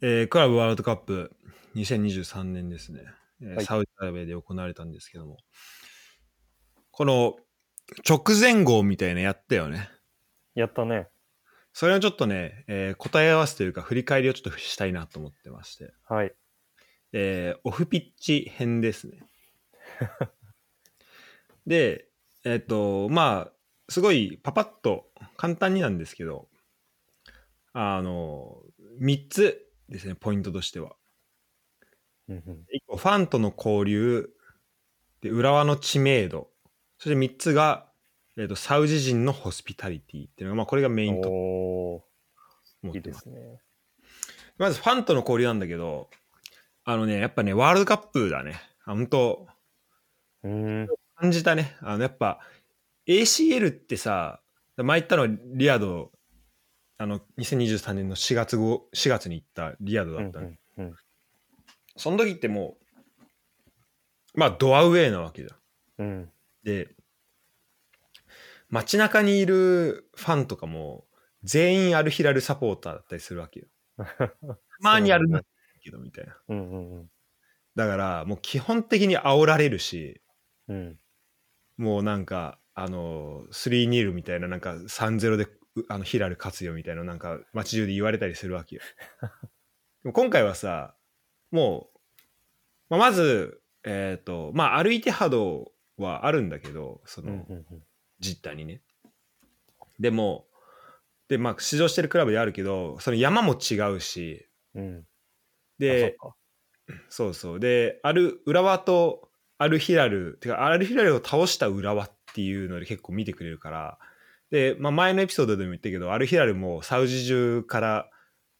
えークラブワールドカップ2023年ですね、えーはいサウジアラビアで行われたんですけども、この直前号みたいなやったよね。やったね。それをちょっとね、えー答え合わせというか振り返りをちょっとしたいなと思ってまして、はい。えーオフピッチ編ですね。で、えっ、と、まあ、すごいパパッと簡単になんですけど、あの、3つですね、ポイントとしては。うんうん1個、ファンとの交流、で、浦和の知名度、そして3つが、えーと、サウジ人のホスピタリティっていうのが、まあ、これがメインと思ってます。ですね。まず、ファンとの交流なんだけど、あのね、やっぱね、ワールドカップだね。あ本当うーん。感じたね。あの、やっぱ、ACL ってさ、前言ったのはリアド、あの、2023年の4月後、4月に行ったリアドだった、うんうんうんその時ってもう、まあ、ドアウェイなわけじゃん。うん。で、街中にいるファンとかも、全員アルヒラルサポーターだったりするわけよ。た まにあるんだけど、みたいな。うんうんうん。だから、もう基本的に煽られるし、うん。ももうなんか、あの、3ニールみたいな、なんか3-0でうあのヒラル勝つよみたいな、なんか街中で言われたりするわけよ。でも今回はさ、もう、まあ、まず、えっ、と、まあ、アルイテハドはあるんだけど、その。実態にね。でも、で、まあ、出場してるクラブであるけど、その山も違うし、うん。で、そうそう。で、ある、浦和とアルヒラル、てか、アルヒラルを倒した浦和っていうので結構見てくれるから、で、まあ、前のエピソードでも言ったけど、アルヒラルもサウジ中から、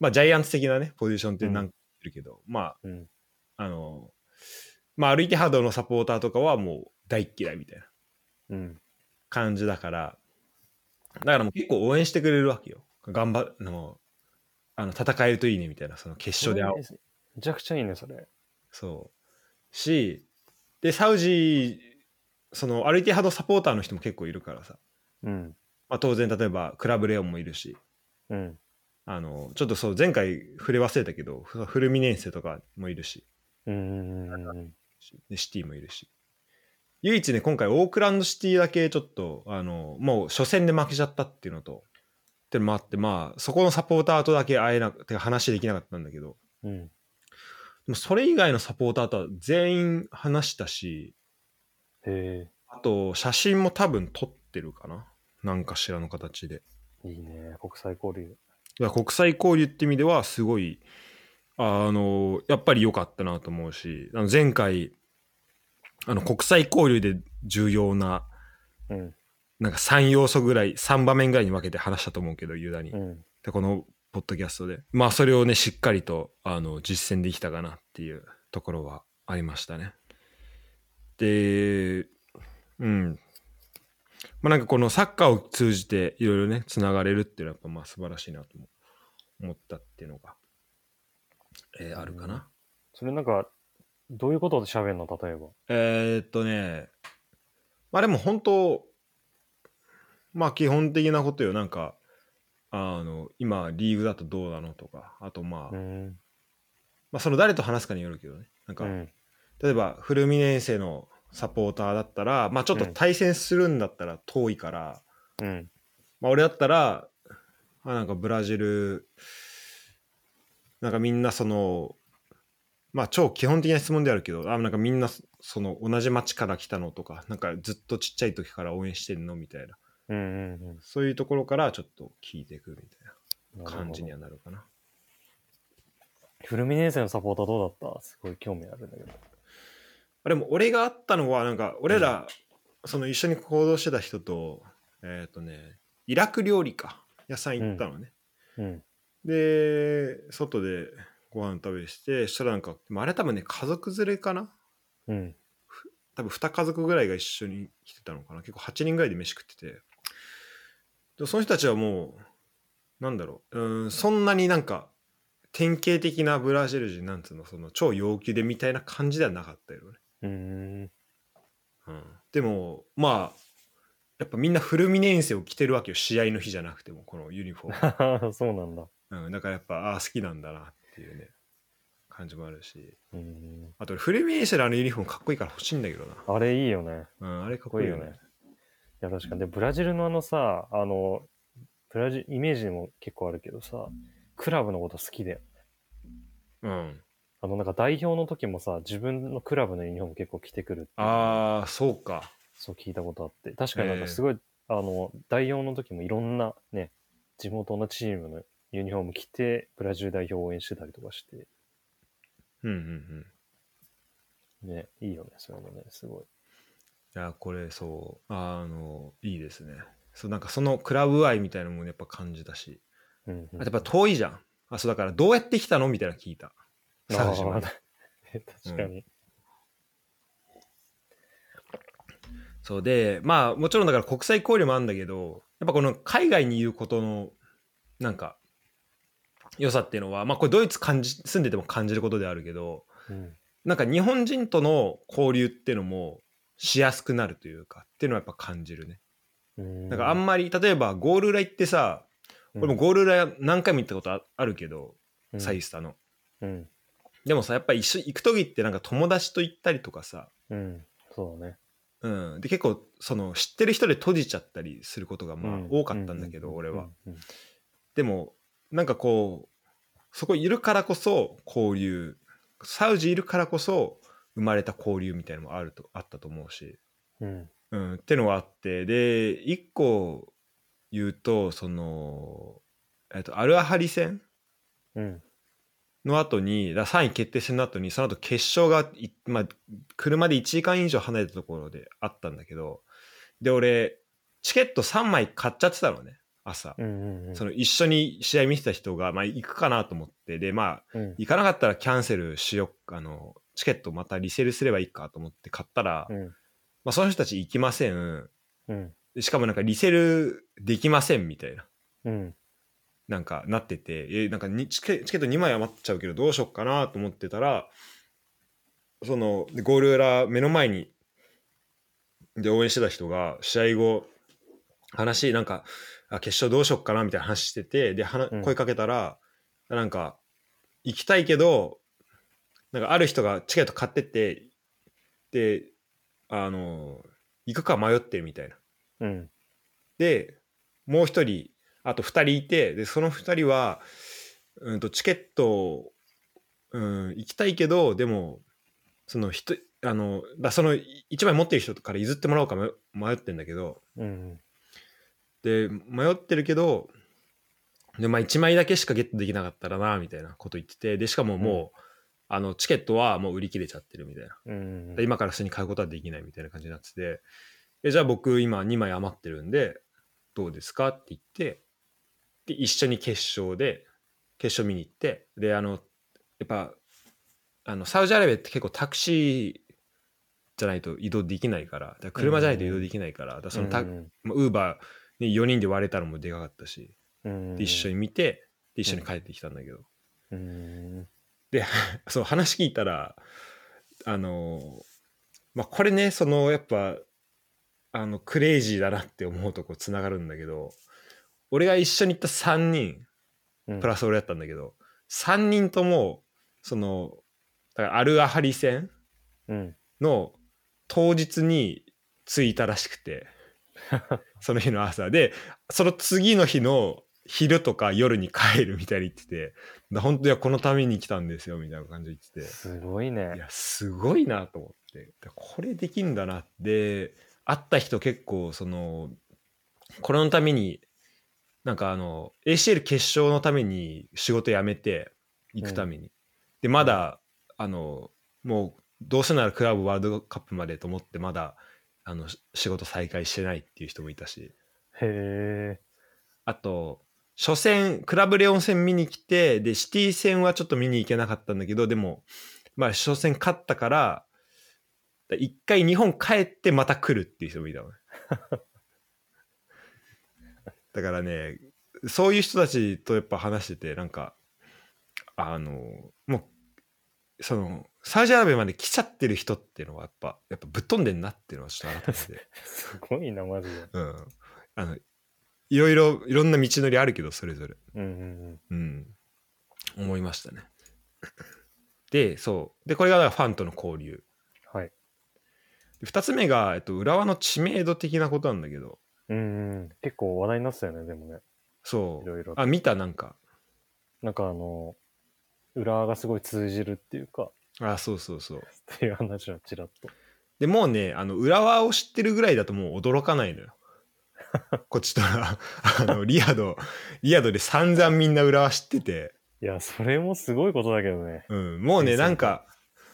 まあ、ジャイアンツ的なね、ポジションって何かいるけど、まあ、うん。あの、まあ、アルイテハドのサポーターとかはもう大っ嫌いみたいなうん。感じだから、だからもう結構応援してくれるわけよ。頑張るの、あの、戦えるといいねみたいな、その決勝で会おうめちゃくちゃいいね、それ。そう。し、で、サウジ、その、アルイティハドサポーターの人も結構いるからさ。うん。まあ、当然、例えば、クラブレオンもいるし、うん。あの、ちょっとそう、前回触れ忘れたけど、フフルミネンセとかもいるし、うんシティもいるし。唯一ね、今回、オークランドシティだけちょっと、あの、もう初戦で負けちゃったっていうのと、ってのもあって、まあ、そこのサポーターとだけ会えなくて、話できなかったんだけど、うん。でもそれ以外のサポーターとは全員話したし、へあと、写真も多分撮ってるかななんかしらの形で。え、いいね。国際交流。いや国際交流って意味では、すごい、あの、やっぱり良かったなと思うし、あの前回、あの、国際交流で重要な、うん。なんか3要素ぐらい、3場面ぐらいに分けて話したと思うけど、ユダに。うん。で、このポッドキャストで。まあ、それをね、しっかりと、あの、実践できたかなっていうところはありましたね。で、うん。まあ、なんかこのサッカーを通じていろいろね、つながれるっていうのはやっぱまあ素晴らしいなと思ったっていうのが、えーあるかな。それなんか、どういうことで喋るの？例えば。えーっとね、まあでも本当、まあ基本的なことよ。なんか、あの、今リーグだとどうなのとか、あとまあ、うん。まあその誰と話すかによるけどね。なんか、うん。例えばフルミネンセのサポーターだったら、まあちょっと対戦するんだったら遠いから、うん。まあ俺だったら、あなんかブラジル、なんかみんなその、まあ超基本的な質問であるけど、あなんかみんなその同じ町から来たのとか、なんかずっとちっちゃい時から応援してんのみたいな、うんうんそういうところからちょっと聞いていくみたいうん。な感じにはなるかな。フルミネンセのサポーターどうだった？すごい興味あるんだけど。あでも俺があったのは、なんか俺ら、その一緒に行動してた人と、えっ、とね、イラク料理か、屋さん行ったのね。うん。で、外でご飯食べして、そしたらなんか、あれ多分ね、家族連れかな？うん。多分2家族ぐらいが一緒に来てたのかな結構8人ぐらいで飯食ってて。でその人たちはもう、なんだろう、うーん、そんなになんか、典型的なブラジル人なんつうの、その超陽気でみたいな感じではなかったよね。うーん。うん、でも、まあ、やっぱみんなフルミネンセを着てるわけよ。試合の日じゃなくても、このユニフォーム。そうなんだ。うん、だからやっぱ、ああ、好きなんだなっていうね感じもあるしうん。あと俺フルミネンのあのユニフォームかっこいいから欲しいんだけどなあれいいよね。うんあれかっかっこいいよねこいいよね。いや、確かに。で、ブラジルのあのさ、あの、ブラジル、イメージでも結構あるけどさ、クラブのこと好きだよ。うんあの、なんか代表の時もさ、自分のクラブのユニフォーム結構着てくるっていうああそうか。そう聞いたことあって。確かになんかすごい、あの、代表の時もいろんなね、地元のチームのユニフォーム着て、ブラジル代表を応援してたりとかして、うんうんうん。ね、いいよね、そういうのね、すごい。いやこれそうあのいいですね。そうなんかそのクラブ愛みたいなものやっぱ感じたし。うん、うん。あとやっぱ遠いじゃん。あそうだからどうやって来たのみたいなの聞いたあサウジまでー 確かに。そうでまあもちろんだから国際交流もあるんだけどやっぱこの海外にいることのなんか良さっていうのはまあこれドイツ感じ住んでても感じることであるけどうん。なんか日本人との交流っていうのもしやすくなるというかっていうのはやっぱ感じるね。うんなんかあんまり例えばゴール裏行ってさ俺もゴール裏何回も行ったことああるけど、うんサイスタの。うん。でもさやっぱ一緒行く時ってなんか友達と行ったりとかさ、うん。そうだね。うん、で結構その知ってる人で閉じちゃったりすることがまあうん多かったんだけど、俺は。。でもなんかこうそこいるからこそ交流サウジいるからこそ生まれた交流みたいなのもあるとあったと思うし、うん。うん、ってのはあってで一個言うとその、えっと、アルアハリ戦うん。の後にだ3位決定戦の後にその後決勝がい、まあ、車で1時間以上離れたところであったんだけどで俺チケット3枚買っちゃってたのね朝、うんうんうん。その一緒に試合見てた人が、まあ、行くかなと思ってでまあうん。行かなかったらキャンセルしようあのチケットまたリセールすればいいかと思って買ったら、うん。まあ、その人たち行きませんうん。でしかもなんかリセールできませんみたいなうん。なんかなっててえなんかにチケチケット2枚余っちゃうけどどうしよっかなと思ってたらそのでゴール裏目の前にで応援してた人が試合後話なんかあ決勝どうしよっかなみたいな話しててで話うん声かけたら、なんか行きたいけどなんかある人がチケット買っててであの行くか迷ってるみたいな。うん。でもう一人あと二人いてでその二人は、うん、とチケットを、うん、行きたいけどでもその人あのだその一枚持ってる人から譲ってもらおうか迷迷ってんだけどうん。で迷ってるけどで、まあ、1枚だけしかゲットできなかったらなみたいなこと言っててでしかももう、あのチケットはもう売り切れちゃってるみたいな。うん。で今から普通に買うことはできないみたいな感じになっててえじゃあ僕今2枚余ってるんでどうですかって言ってで一緒に決勝で決勝見に行ってであのやっぱあのサウジアラビアって結構タクシーじゃないと移動できないからだ車じゃないと移動できないから,、だそのタウうんーバーに4人で割れたのもでかかったしうん。で一緒に見てで一緒に帰ってきたんだけど、うん。で そう話聞いたらあのまあこれねそのやっぱあのクレイジーだなって思うとこつながるんだけど俺が一緒に行った3人うん。プラス俺やったんだけど、3人ともそのだからアルアハリ戦うん。の当日に着いたらしくて その日の朝でその次の日の昼とか夜に帰るみたいに言っててだ本当にこのために来たんですよみたいな感じで言っててすごいねい。やすごいなと思ってでこれできんだなで会った人結構そのこれのためになんかあの ACL 決勝のために仕事辞めて行くために、でまだあのもうどうせならクラブワールドカップまでと思ってまだあのし仕事再開してないっていう人もいたし。へえ。あと初戦クラブレオン戦見に来てでシティ戦はちょっと見に行けなかったんだけどでもまあ初戦勝ったから一回日本帰ってまた来るっていう人もいたのね だからねそういう人たちとやっぱ話しててなんかあのもうそのサウジアラビアまで来ちゃってる人っていうのはやっぱやっぱぶっ飛んでんなっていうのはちょっと改めて すごいな、マジで。うんあのいろいろいろんな道のりあるけどそれぞれうんうんうん思いまましたね。で、そう。で、これがファンとの交流。はい。で二つ目が、えっと、浦和の知名度的なことなんだけど、うんうん。結構話題になってたよね、でもね。そ。いうろいろと。あ、見たなんか。なんかあの、浦和がすごい通じるっていうか、あ、そうそうそう。っていう話はちらっと。でもうね、あの、浦和を知ってるぐらいだともう驚かないのよ。こっちとら、あの、リアド、リアドで散々みんな浦和知ってて、いや、それもすごいことだけどね。うん、もうね、なんか、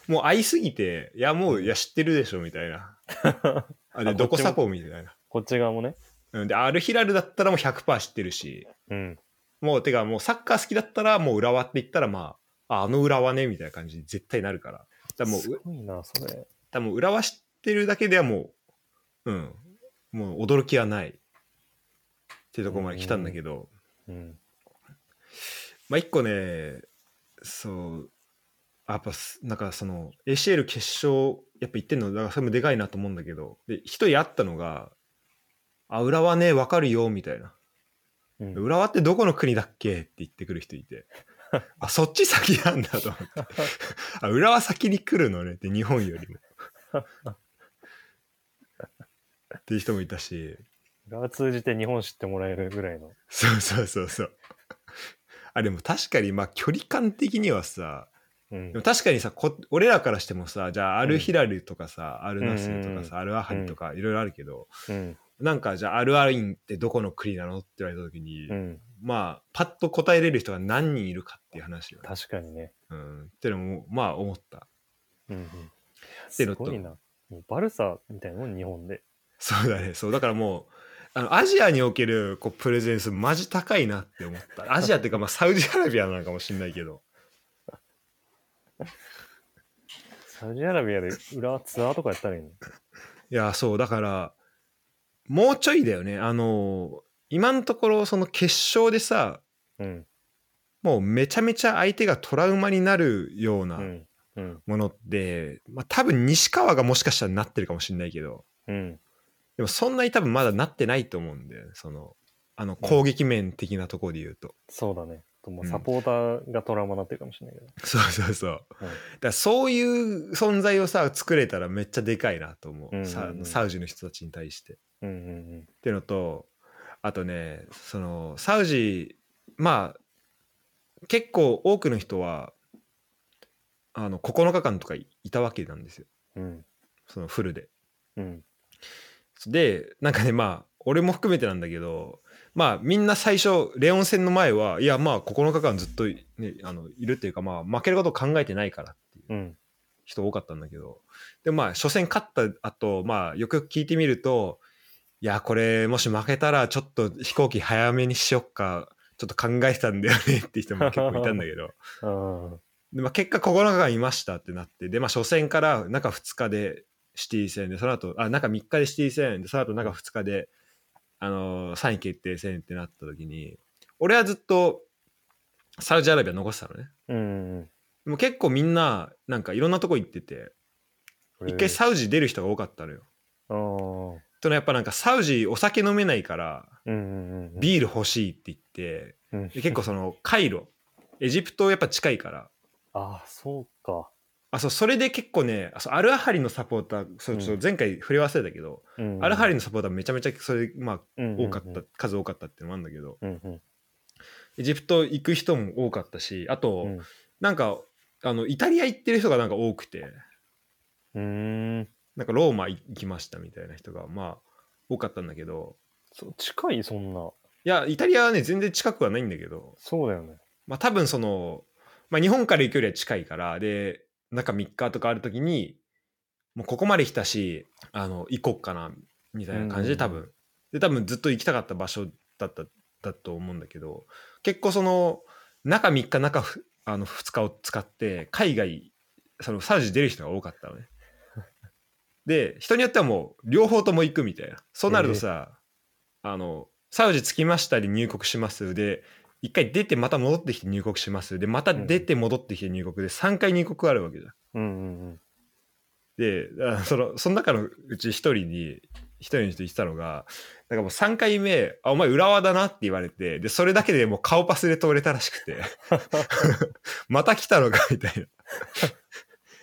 もう会いすぎて、いや、もう、いや、知ってるでしょ、みたいな。あで、あどここっちもサポみたいな。こっち側もね。うん、で、アルヒラルだったらもう100%知ってるし、うん。もう、てか、もうサッカー好きだったら、もう浦和って言ったら、まあ、ああの浦和ね、みたいな感じに絶対なるから。だからもう、すごいな、それ。多分浦和知ってるだけではもう、うん、もう驚きはないっていうところまで来たんだけど、うん。まあ一個ね、そう、やっぱす、なんかその、ACL 決勝、やっぱ行ってんの、だからそれもでかいなと思うんだけど、で、一人会ったのが、あ、浦和ね、わかるよ、みたいな。うん、浦和ってどこの国だっけ？って言ってくる人いて、あ、そっち先なんだと思って。あ、浦和先に来るのねって、日本よりも。っていう人もいたし、浦和通じて日本知ってもらえるぐらいの。そうそうそうそう。あ、でも確かに、まあ距離感的にはさ、うんでも。確かにさこ俺らからしてもさじゃあアルヒラルとかさ、アルナスルとかさ、うんアルアハリとかいろいろあるけど、うん。なんかじゃあアルアインってどこの国なのって言われた時に、うん。まあパッと答えれる人が何人いるかっていう話よ、ね確かにね。うん、っていうのもまあ思ったうんうん。てすいうのとごいな。もうバルサみたいなもん、日本で。そうだねそうだからもうあのアジアにおけるこうプレゼンスマジ高いなって思った アジアっていうかまあサウジアラビアなのかもしれないけど サウジアラビアで浦和ツアーとかやったらいいの？いやそうだからもうちょいだよねあの今のところその決勝でさうん。もうめちゃめちゃ相手がトラウマになるようなうん。うん。ものって、まあ、多分西川がもしかしたらなってるかもしれないけどうん。でもそんなに多分まだなってないと思うんでそのあの攻撃面的なところで言うと、そうだね。ともうんサポーターがトラウマになってるかもしれないけど。そうそうそう、うんだからそういう存在をさ作れたらめっちゃでかいなと思う,、サウジの人たちに対して。うんうんっていうのとあとねそのサウジまあ結構多くの人はあの9日間とかいたわけなんですようん。うん。そのフルで。うん。でなんかねまあ俺も含めてなんだけどまあみんな最初レオン戦の前はいやまあ9日間ずっと、ね、あのいるっていうかまあ負けることを考えてないからっていううん。人多かったんだけどでまあ初戦勝った後まあよくよく聞いてみるといやこれもし負けたらちょっと飛行機早めにしよっかちょっと考えてたんだよねって人も結構いたんだけどあ で、まあ、結果9日間いましたってなってでまあ初戦から中2日でシティ戦でその後あ中3日でシティ戦でその後中2日であのー3位決定戦ってなった時に俺はずっとサウジアラビア残してたのねうんうんでも結構みんななんかいろんなとこ行っててうん。一回サウジ出る人が多かったのよ。ああ。とのはやっぱなんかサウジお酒飲めないから。ビール欲しいって言ってうん。で結構そのカイロエジプトやっぱ近いから。ああ、そうか。あそうそれで結構ねあそうアルアハリのサポーターそうそううん。前回触れ忘れたけど、うんアルアハリのサポーターめちゃめちゃそれまあ多かった、数多かったっていうのもあるんだけどうんうん。エジプト行く人も多かったしあと、うん。なんかあのイタリア行ってる人がなんか多くて。うーん。なんかローマ行きましたみたいな人がまあ多かったんだけどそう近い、そんな。いやイタリアはね全然近くはないんだけどそうだよね。まあ多分その、まあ、日本から行くよりは近いからで中3日とかある時にもうここまで来たしあの行こっかなみたいな感じで多分、で多分ずっと行きたかった場所だっただと思うんだけど結構その中3日中ふあの2日を使って海外そのサウジ出る人が多かったのね。で人によってはもう両方とも行くみたいな。そうなるとさ、あのサウジ着きましたで入国します。で一回出てまた戻ってきて入国します。でまた出て戻ってきて入国で3回入国あるわけじゃん。うんうんであそのその中のうち一人に一人の人言ってたのがからもう3回目、あ、お前浦和だなって言われて、で、それだけでもう顔パスで通れたらしくて、また来たのかみたい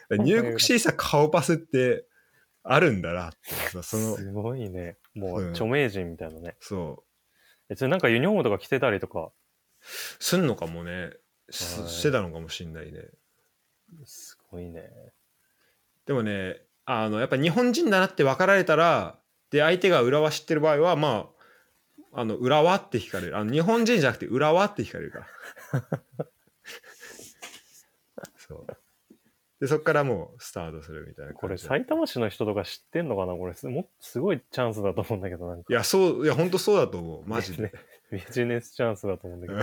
な。入国審査顔パスってあるんだなってさ、その、すごいね。もううん著名人みたいなね。そう。え、それなんかユニフォームとか着てたりとか、すんのかもね、しはいしてたのかもしんないね。すごいね。でもね、あの、やっぱ日本人だなって分かられたら、で、相手が浦和知ってる場合は、まあ、あの、浦和って聞かれる。あの、日本人じゃなくて浦和って聞かれるから。そう。で、そっからもうスタートするみたいなこれ。埼玉市の人とか知ってんのかな？これすもすごいチャンスだと思うんだけど、なんか。いや、そう、いや、ほんとそうだと思う。マジで。ねビジネスチャンスだと思うんだけど。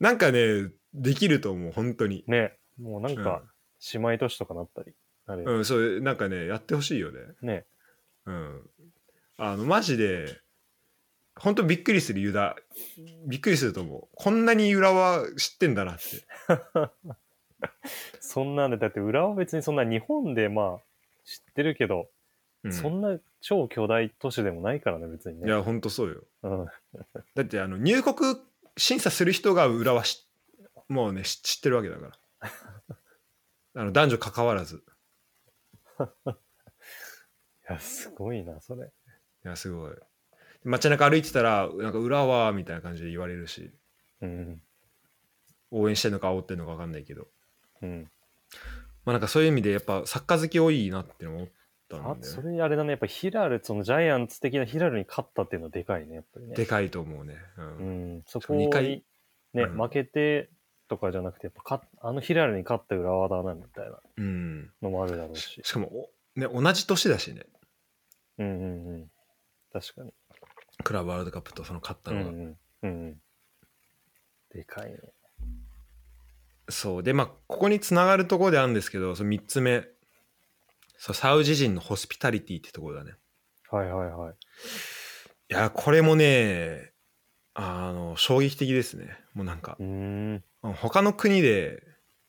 なんかね、できると思う、本当に。ね、もうなんか、姉妹都市とかなったり。あれ、うん、そう、なんかね、やってほしいよね。ね。うん。あの、マジで、本当びっくりするユダ。びっくりすると思う。こんなに浦和知ってんだなって。そんなんで、だって浦和は別にそんな日本でまあ、知ってるけど、うんそんな超巨大都市でもないからね、別にね。いや、本当そうよ。うん。だって、あの、入国審査する人が浦和し、もうね、知知ってるわけだから。あの、男女関わらず。いや、すごいな、それ。いや、すごい。街中歩いてたら、なんか浦和みたいな感じで言われるし、うん。応援してんのか煽ってんのか分かんないけど。うん。まあなんかそういう意味で、やっぱサッカー好き多いなって思ったんあだよね。それあれだね、やっぱヒラル、そのジャイアンツ的なヒラルに勝ったっていうのはでかいね、やっぱりね。でかいと思うね。う。うんん、そこにも二回ね、うん負けてとかじゃなくて、やっぱかあのヒラルに勝った浦和だな、みたいなうん。のもあるだろうしし。しかも、おね、同じ年だしね。うんうんうん。確かに。クラブワールドカップとその勝ったのが。うんうん。うんうん。でかいね。そう。で、まあ、ここにつながるところであるんですけど、その3つ目。そう、サウジ人のホスピタリティってところだね。はいはいはい。いや、これもね、あの、衝撃的ですね。もうなんかう、ーん。他の国で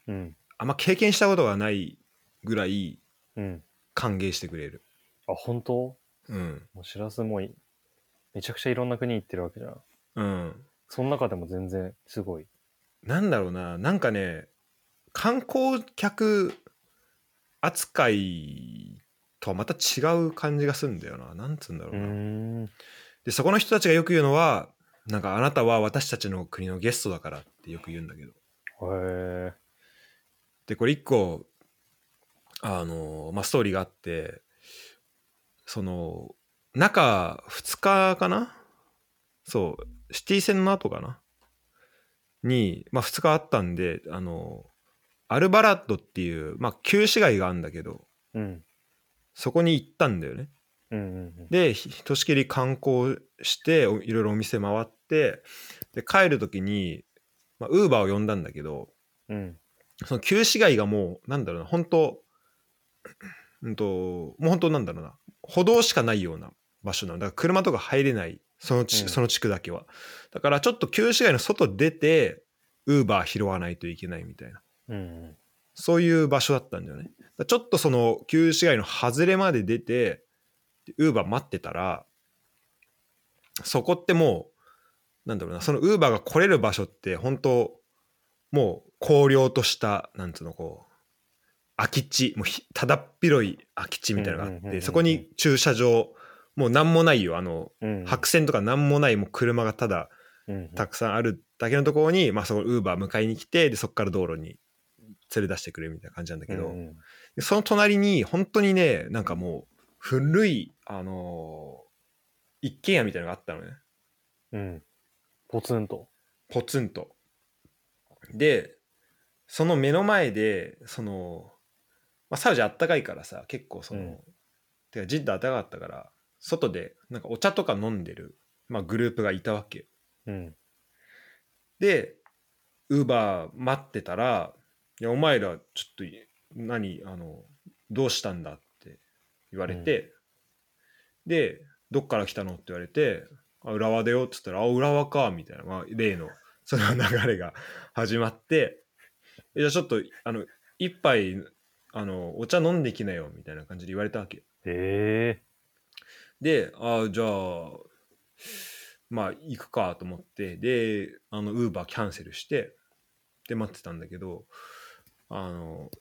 うん。あんま経験したことがないぐらいうん。歓迎してくれる。あ、本当？うん。もうしらすもいめちゃくちゃいろんな国行ってるわけじゃん。うん。その中でも全然すごい。なんだろうな、なんかね、観光客扱いとはまた違う感じがするんだよな。なんつうんだろうな。ん。で、そこの人たちがよく言うのは、なんかあなたは私たちの国のゲストだからってよく言うんだけど。へえ。で、これ一個、あの、まあ、ストーリーがあって、その、中2日かな？そう、シティ戦の後かな？に、まあ、2日あったんで、あの、アルバラッドっていう、まあ、旧市街があるんだけど、うん。そこに行ったんだよね。うんうんうん。で、ひひとしきり観光して、おいろいろお店回って、で、帰る時に、まあ、ウーバーを呼んだんだけど、うん。その旧市街がもう、なんだろうな、本当 うんと、もう本当なんだろうな、歩道しかないような場所なの。だから車とか入れない、その地,、うんその地区だけは。だからちょっと旧市街の外出て、ウーバー拾わないといけないみたいな。うんうん。そういう場所だったんだよね。ちょっとその旧市街の外れまで出て、ウーバー待ってたら、そこってもう、なんだろうな、そのウーバーが来れる場所って、本当もう荒涼とした、なんつうの、こう、空き地、もうひただっ広い空き地みたいなのがあって、そこに駐車場、もうなんもないよ、あの、うん。白線とかなんもない、もう車がただうん。たくさんあるだけのところに、まあそこウーバー迎えに来て、で、そこから道路に連れ出してくれるみたいな感じなんだけど、うんうん。でその隣に本当にねなんかもう古いあのー一軒家みたいなのがあったのね。うん。ポツンと。ポツンと。でその目の前でその、まあ、サウジあったかいからさ結構その、うん。てかジッダあったかかったから外でなんかお茶とか飲んでる、まあ、グループがいたわけようん。でウーバー待ってたら「いやお前らちょっと何あのどうしたんだ?」って言われて、で「どっから来たの?」って言われて「あ浦和だよ」っつったら「あ浦和か」みたいな、まあ、例のその流れが始まって「じゃあちょっとあの一杯あのお茶飲んできなよ」みたいな感じで言われたわけへえ。であじゃあまあ行くかと思ってであのウーバーキャンセルしてで待ってたんだけどあの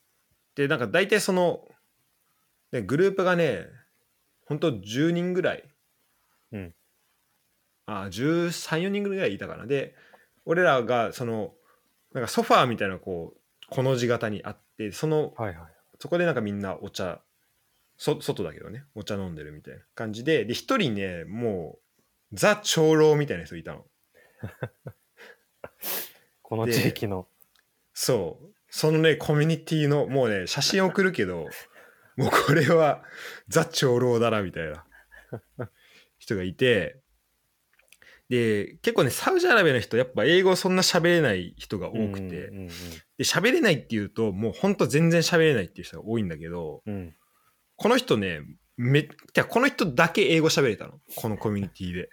でなんか大体その、ね、グループがねほんと10人ぐらい、うん、あ134人ぐらいいたかなで俺らがそのなんかソファーみたいなこうこの字型にあってそのはいはい。そこでなんかみんなお茶そ外だけどねお茶飲んでるみたいな感じでで一人ねもうザ長老みたいな人いたの。この地域の。そう。そのねコミュニティのもうね写真送るけど もうこれはザ長老だなみたいな人がいて。で結構ねサウジアラビアの人やっぱ英語そんな喋れない人が多くて、うんうんで喋れないっていうともうほんと全然喋れないっていう人が多いんだけどうん。うん。この人ねめてかこの人だけ英語喋れたの。このコミュニティで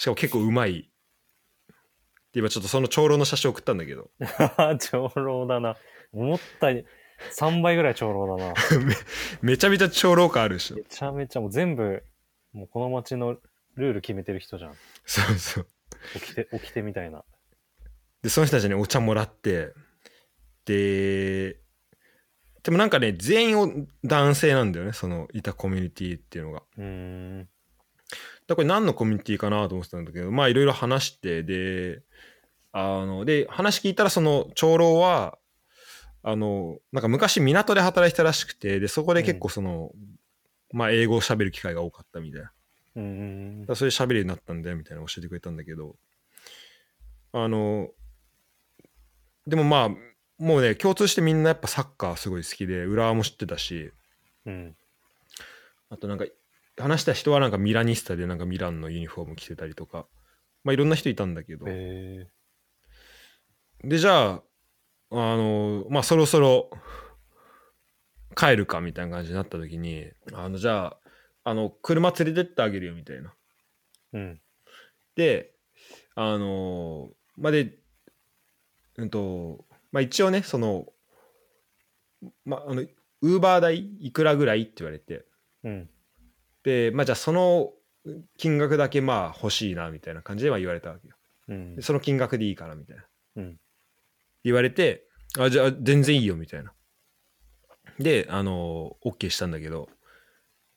しかも結構うまいで今ちょっとその長老の写真送ったんだけど 長老だな。思ったに3倍ぐらい長老だな。めちゃめちゃ長老感あるでしょめちゃめちゃもう全部、もうこの街のルール決めてる人じゃん。そうそう起きて、起きてみたいな。でその人たちにお茶もらってででもなんかね全員を男性なんだよねそのいたコミュニティっていうのがうーん。だこれ何のコミュニティかなと思ってたんだけどまあいろいろ話してであので話聞いたらその長老はあのなんか昔港で働いてたらしくてでそこで結構その、まあ英語を喋る機会が多かったみたいな。うーんだそれで喋るようになったんだよみたいなの教えてくれたんだけど。あのでもまあもうね共通してみんなやっぱサッカーすごい好きで浦和も知ってたし。うん。あとなんか話した人はなんかミラニスタでなんかミランのユニフォーム着てたりとかまあいろんな人いたんだけどへでじゃああのまあそろそろ帰るかみたいな感じになった時にあのじゃああの車連れてってあげるよみたいなえ。うん。であのまあでうんとまあ一応ねそのまああのウーバー代いくらぐらいって言われてうん。でまあじゃあその金額だけまあ欲しいなみたいな感じでまあ言われたわけよ。うん。で。その金額でいいからみたいな。うん。言われてあじゃあ全然いいよみたいな。であの OK したんだけど。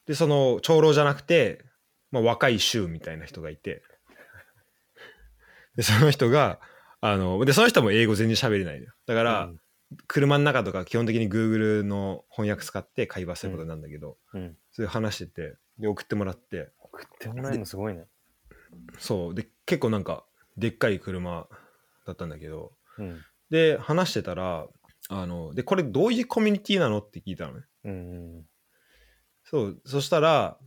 でその長老じゃなくて、まあ、若い衆みたいな人がいて。でその人があのでその人も英語全然喋れないのよ。だから、うん。車の中とか基本的に Google の翻訳使って会話することなんだけど、うん。それ話しててで送ってもらって送ってもらえるのすごいね。そうで結構なんかでっかい車だったんだけどうん。で話してたらあのでこれどういうコミュニティなのって聞いたのねうん。そうそしたら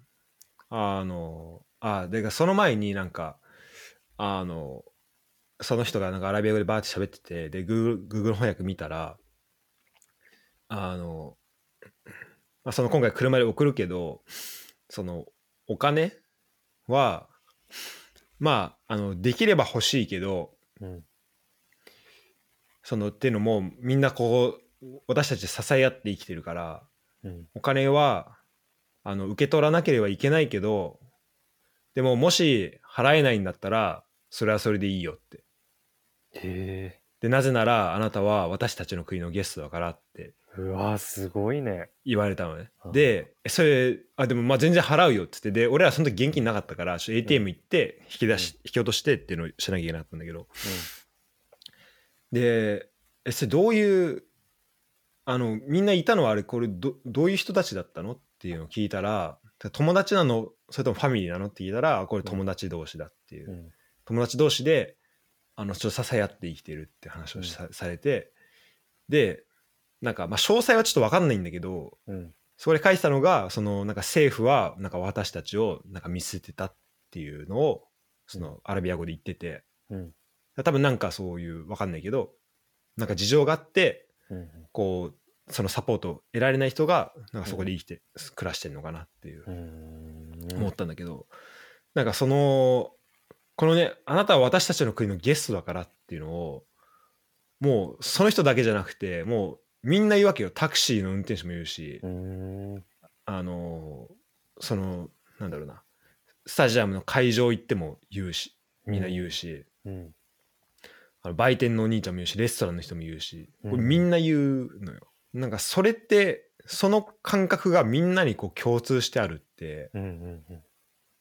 あのあでその前になんかあのその人がなんかアラビア語でバーって喋っててで Google, Google 翻訳見たらあの、まあ、その今回車で送るけどそのお金はまああのできれば欲しいけどうん。そのっていうのもみんなこう私たち支え合って生きてるからうん。お金はあの受け取らなければいけないけどでももし払えないんだったらそれはそれでいいよってへでなぜならあなたは私たちの国のゲストだからってえ。うわすごいね。言われたのねうんでえそれあでもまあ全然払うよっつってで俺らその時現金なかったからちょっと ATM 行って引き出し、引き落としてっていうのをしなきゃいけなかったんだけどでえそれどういうあのみんないたのはあれこれどどういう人たちだったのっていうのを聞いたら友達なのそれともファミリーなのって聞いたらあこれ友達同士だっていう、うん。うん。友達同士であのちょっと支え合って生きてるって話をさ,、されてでなんかまあ詳細はちょっと分かんないんだけどうん。そこで書いてたのがそのなんか政府はなんか私たちをなんか見捨てたっていうのをそのアラビア語で言っててうん。多分なんかそういう分かんないけどなんか事情があってうん。こうそのサポートを得られない人がなんかそこで生きて、暮らしてるのかなっていううん。思ったんだけど、なんかそのこのねあなたは私たちの国のゲストだからっていうのをもうその人だけじゃなくてもうみんな言うわけよ。タクシーの運転手も言うし、うん。あのそのなんだろうな。スタジアムの会場行っても言うし。みんな言うし、うん。あの売店のお兄ちゃんも言うしレストランの人も言うし、うん。これみんな言うのよ。なんかそれってその感覚がみんなにこう共通してあるってうんうんうん。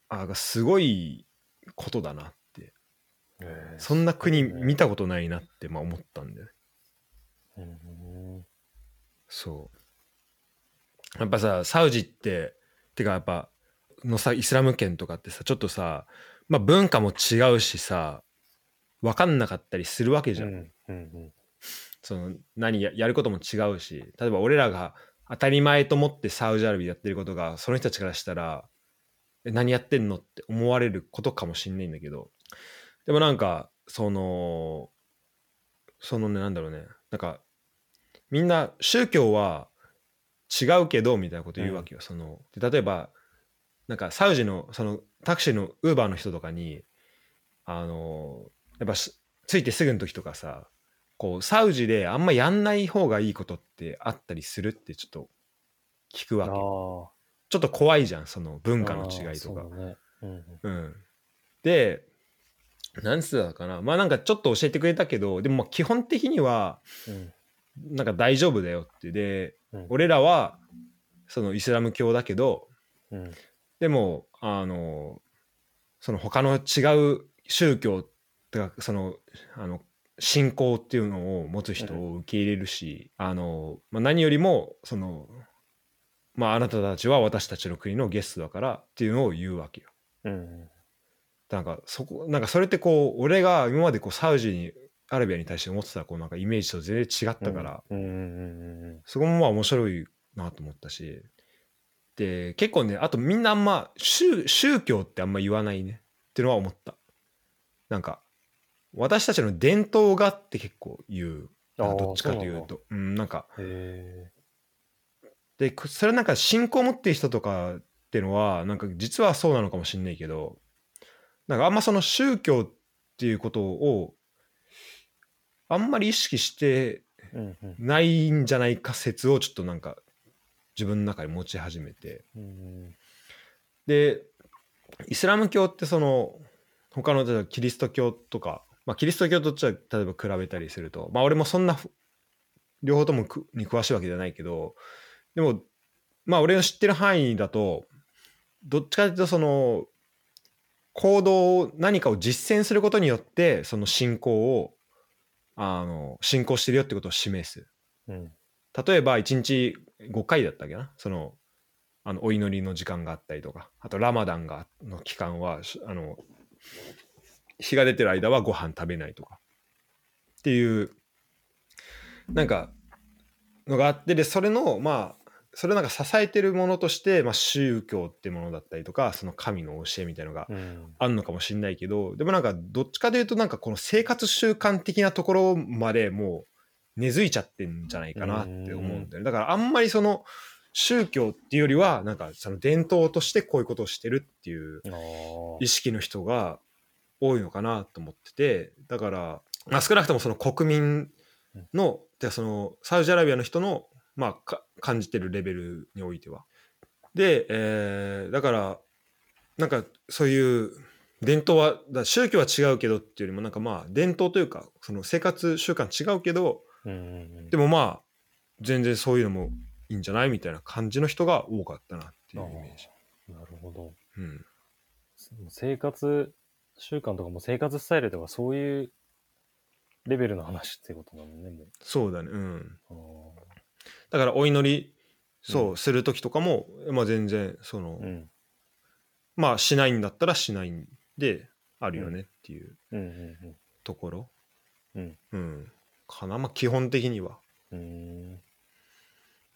あすごいことだなって。えー。そんな国見たことないなってまあ思ったんだよね。うんそう。やっぱさサウジっててかやっぱのさイスラム圏とかってさちょっとさまあ文化も違うしさ分かんなかったりするわけじゃん、うんうんその何ややることも違うし例えば俺らが当たり前と思ってサウジアラビアやってることがその人たちからしたらえ何やってんの？って思われることかもしんないんだけど。でもなんかそのそのねなんだろうね。なんかみんな宗教は違うけどみたいなこと言うわけよ、そので例えばなんかサウジのそのタクシーのウーバーの人とかにあのやっぱしついてすぐの時とかさこうサウジであんまやんない方がいいことってあったりするってちょっと聞くうん。わけ。ちょっと怖いじゃんその文化の違いとか。んうん。でなんつったかな。まあなんかちょっと教えてくれたけどでもまあ基本的にはうんなんか大丈夫だよって。でうん。俺らはそのイスラム教だけどうん。でもあのその他の違う宗教とかそのあの信仰っていうのを持つ人を受け入れるし、あのまあ、何よりもその、まあ、あなたたちは私たちの国のゲストだからっていうのを言うわけよ。うんなんかそこなんかそれってこう俺が今までこうサウジにアラビアに対して思ってたこうなんかイメージと全然違ったから、うんうんうんうんそこもまあ面白いなと思ったし。で結構ねあとみんなあんま宗宗教ってあんま言わないね。っていうのは思った。なんか私たちの伝統がって結構言う。どっちかというと。うんなんかへでこそれなんか信仰を持ってる人とかっていうのはなんか実はそうなのかもしれないけどなんかあんまその宗教っていうことをあんまり意識してないんじゃないか説をちょっとなんか自分の中で持ち始めて。うんでイスラム教ってその他の例えばキリスト教とか、まあ、キリスト教とじゃ例えば比べたりするとまあ俺もそんなふ両方ともくに詳しいわけじゃないけどでもまあ俺の知ってる範囲だとどっちかというとその行動を何かを実践することによってその信仰をあの信仰してるよってことを示す。うん。例えば1日5回だったっけな？そのあのお祈りの時間があったりとかあとラマダンがの期間はしあの日が出てる間はご飯食べないとかっていうなんかのがあってでそれのまあそれなんか支えてるものとして、まあ、宗教ってものだったりとかその神の教えみたいのがうん。あんのかもしれないけどでもなんかどっちかというとなんかこの生活習慣的なところまでもう根付いちゃってんじゃないかなって思うんだよね。だからあんまりその宗教っていうよりはなんかその伝統としてこういうことをしてるっていう意識の人が多いのかなと思っててだから、まあ、少なくともその国民のでそのサウジアラビアの人の、まあ、か感じてるレベルにおいては。で、えーだからなんかそういう伝統はだ宗教は違うけどっていうよりもなんかまあ伝統というかその生活習慣違うけどうんうんうんでもまあ全然そういうのもいいんじゃないみたいな感じの人が多かったなっていうイメージ。なるほど。うん、生活習慣とかも生活スタイルとかそういうレベルの話ってことなのね、もそうだねうん。だからお祈りそう、うんする時とかも、まあ、全然その、ーうん。まあしないんだったらしないんであるよねっていうところ、うん。うん。かな。まあ基本的には。うん。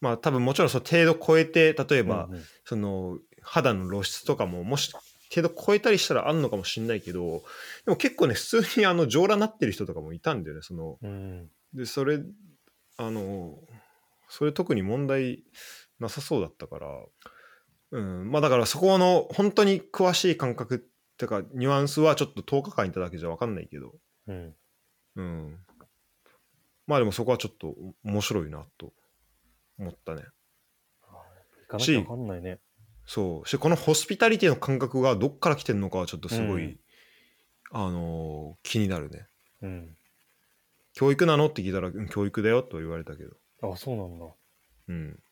まあ多分もちろんその程度超えて例えば、うんうん。その肌の露出とかももし程度超えたりしたらあんのかもしんないけどでも結構ね普通にあの上裸なってる人とかもいたんだよねその。うん。でそれあのそれ特に問題なさそうだったからうん。まあだからそこの本当に詳しい感覚っていうかニュアンスはちょっと10日間いただけじゃ分かんないけど。うん。うん。まあでもそこはちょっと面白いなと思ったね。行かなきゃわかんないね。そう。しこのホスピタリティの感覚がどっから来てんのかはちょっとすごい、うん。あのー気になるね。うん。教育なの？って聞いたらうん教育だよと言われたけどあ、そうなんだ。うん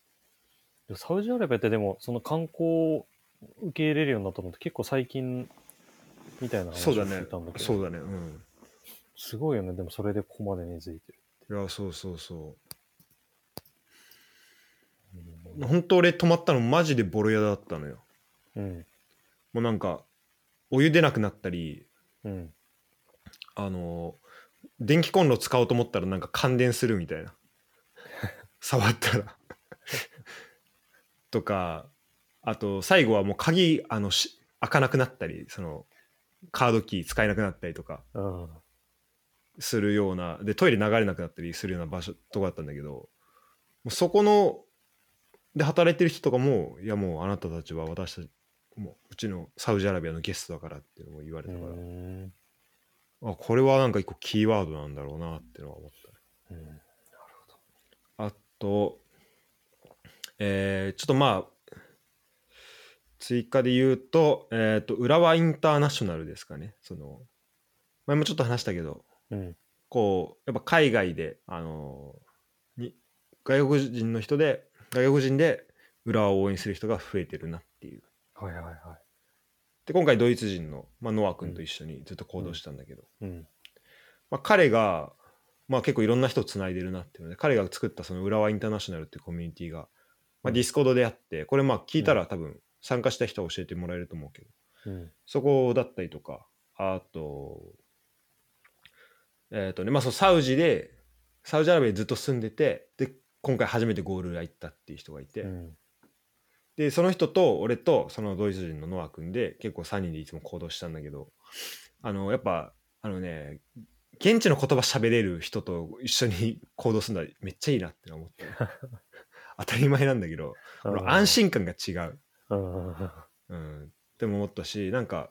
でサウジアラビアってでも、その観光を受け入れるようになったのって結構最近みたいな話をそうだね聞いたんだけど、そうだねうんすごいよね。でもそれでここまで根付いてる。いやそうそうそうんう本当俺泊まったのマジでボロ屋だったのようん。もうなんかお湯出なくなったりうん。あのー電気コンロ使おうと思ったらなんか感電するみたいな触ったら とかあと最後はもう鍵あのし開かなくなったりそのカードキー使えなくなったりとかうん。するようなでトイレ流れなくなったりするような場所とかだったんだけどもうそこので働いてる人とかもいやもうあなたたちは私たちもううちのサウジアラビアのゲストだからっていうのも言われうたから、ん。あこれはなんか一個キーワードなんだろうなっていうのは思ったねうんあとえーちょっとまあ追加で言うと,、えー、と浦和インターナショナルですかねその前もちょっと話したけどうん。こうやっぱ海外であのに外国人の人で外国人で浦和を応援する人が増えてるなっていうはいはいはい。で今回ドイツ人の、まあ、ノア君と一緒にずっと行動したんだけど、うん。まあ、彼が、まあ、結構いろんな人をつないでるなっていうので彼が作ったその浦和インターナショナルっていうコミュニティが、まあ、 Discord であってこれまあ聞いたら多分参加した人は教えてもらえると思うけどうん。そこだったりとかあとえっ、とねまあそうサウジでサウジアラビアにずっと住んでてで今回初めてゴール裏行ったっていう人がいて、うん。でその人と俺とそのドイツ人のノア君で結構3人でいつも行動したんだけどあのやっぱあのね現地の言葉喋れる人と一緒に行動するのはめっちゃいいなって思って。当たり前なんだけど安心感が違う、うん。うん、っても思ったしなんか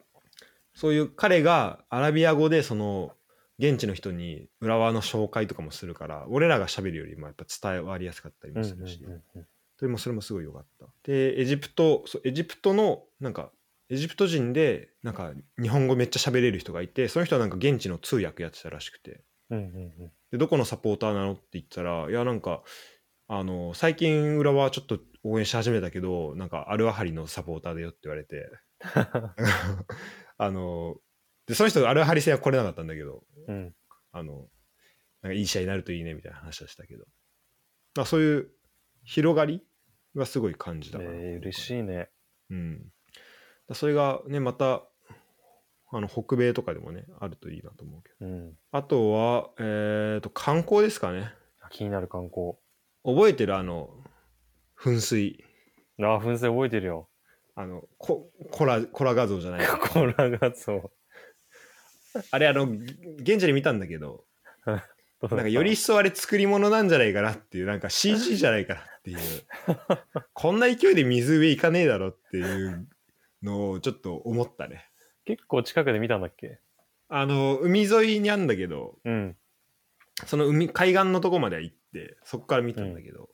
そういう彼がアラビア語でその現地の人に浦和の紹介とかもするから俺らが喋るよりもやっぱ伝わりやすかった。りうんもするし、うんうん。でもそれもすごい良かった。でエジプトそうエジプトのなんかエジプト人でなんか日本語めっちゃ喋れる人がいてその人はなんか現地の通訳やってたらしくてうんうんでどこのサポーターなのって言ったらいやなんかあの最近浦和ちょっと応援し始めたけどなんかアルアハリのサポーターだよって言われて あのでその人アルアハリ戦は来れなかったんだけどうん。うん。あのなんかいい試合になるといいねみたいな話はしたけど、まあ、そういう広がりがすごい感じたかな、えー、嬉しいね。うん、だそれがねまたあの北米とかでもねあるといいなと思うけどうん。あとはえっ、と観光ですかね気になる観光。覚えてる？あの噴水ああ、噴水覚えてるよ。あのココラコラ画像じゃない コラ画像。あれあの現地で見たんだけど なんかより一層あれ作り物なんじゃないかなっていうなんか CG じゃないかなっていう こんな勢いで水上行かねえだろっていうのをちょっと思ったね。結構近くで見たんだっけ？あの海沿いにあんだけどうん。その海海岸のとこまでは行ってそこから見たんだけど、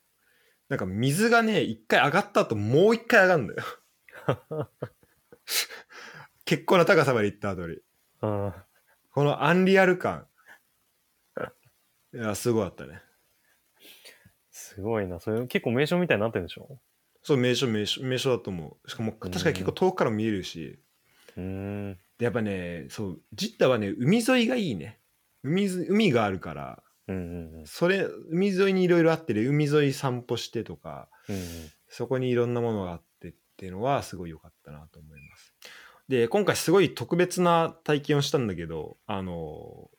なんか水がね一回上がった後もう一回上がるんだよ。結構な高さまで行った後に。うん。このアンリアル感。いやすごかったね。すごいな。それ結構名所みたいになってるんでしょ？そう名所名所名所だと思う。しかも確かに結構遠くから見えるし、うーん。でやっぱねそうジッタはね海沿いがいいね。海ず海があるから。うんうんうん。それ海沿いにいろいろあってで海沿い散歩してとかうんうん。そこにいろんなものがあってっていうのはすごい良かったなと思います。で今回すごい特別な体験をしたんだけどあの